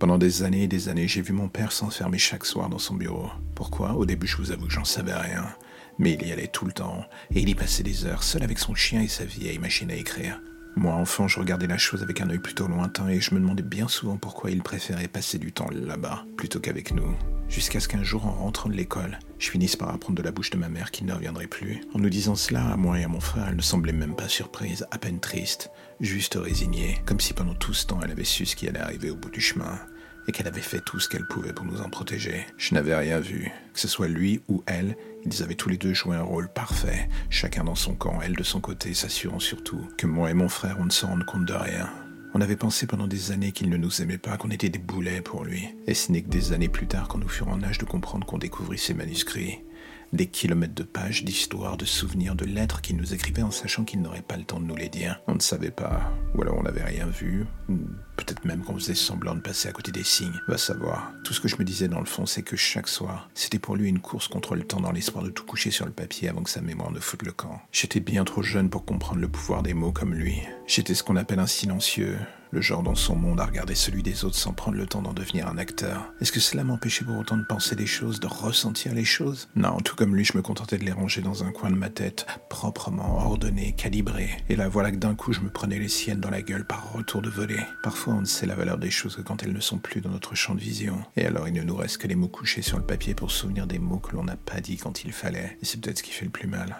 Pendant des années et des années, j'ai vu mon père s'enfermer chaque soir dans son bureau. Pourquoi? Au début, je vous avoue que j'en savais rien. Mais il y allait tout le temps, et il y passait des heures, seul avec son chien et sa vieille machine à écrire. Moi, enfant, je regardais la chose avec un œil plutôt lointain et je me demandais bien souvent pourquoi il préférait passer du temps là-bas plutôt qu'avec nous. Jusqu'à ce qu'un jour, en rentrant de l'école, je finisse par apprendre de la bouche de ma mère qu'il ne reviendrait plus. En nous disant cela, à moi et à mon frère, elle ne semblait même pas surprise, à peine triste, juste résignée, comme si pendant tout ce temps elle avait su ce qui allait arriver au bout du chemin et qu'elle avait fait tout ce qu'elle pouvait pour nous en protéger. Je n'avais rien vu. Que ce soit lui ou elle, ils avaient tous les deux joué un rôle parfait, chacun dans son camp, elle de son côté, s'assurant surtout que moi et mon frère, on ne se rende compte de rien. On avait pensé pendant des années qu'il ne nous aimait pas, qu'on était des boulets pour lui. Et ce n'est que des années plus tard, quand nous furons en âge de comprendre qu'on découvrit ses manuscrits, des kilomètres de pages d'histoires, de souvenirs, de lettres qu'il nous écrivait en sachant qu'il n'aurait pas le temps de nous les dire. On ne savait pas, ou alors on n'avait rien vu, peut-être même qu'on faisait semblant de passer à côté des signes. Va savoir. Tout ce que je me disais dans le fond, c'est que chaque soir, c'était pour lui une course contre le temps dans l'espoir de tout coucher sur le papier avant que sa mémoire ne foute le camp. J'étais bien trop jeune pour comprendre le pouvoir des mots comme lui. J'étais ce qu'on appelle un silencieux, le genre dans son monde à regarder celui des autres sans prendre le temps d'en devenir un acteur. Est-ce que cela m'empêchait pour autant de penser des choses, de ressentir les choses? Non, tout comme lui, je me contentais de les ranger dans un coin de ma tête, proprement ordonné, calibré. Et là, voilà que d'un coup, je me prenais les siennes dans la gueule par retour de volée. Parfois, on ne sait la valeur des choses que quand elles ne sont plus dans notre champ de vision. Et alors, il ne nous reste que les mots couchés sur le papier pour souvenir des mots que l'on n'a pas dit quand il fallait. Et c'est peut-être ce qui fait le plus mal.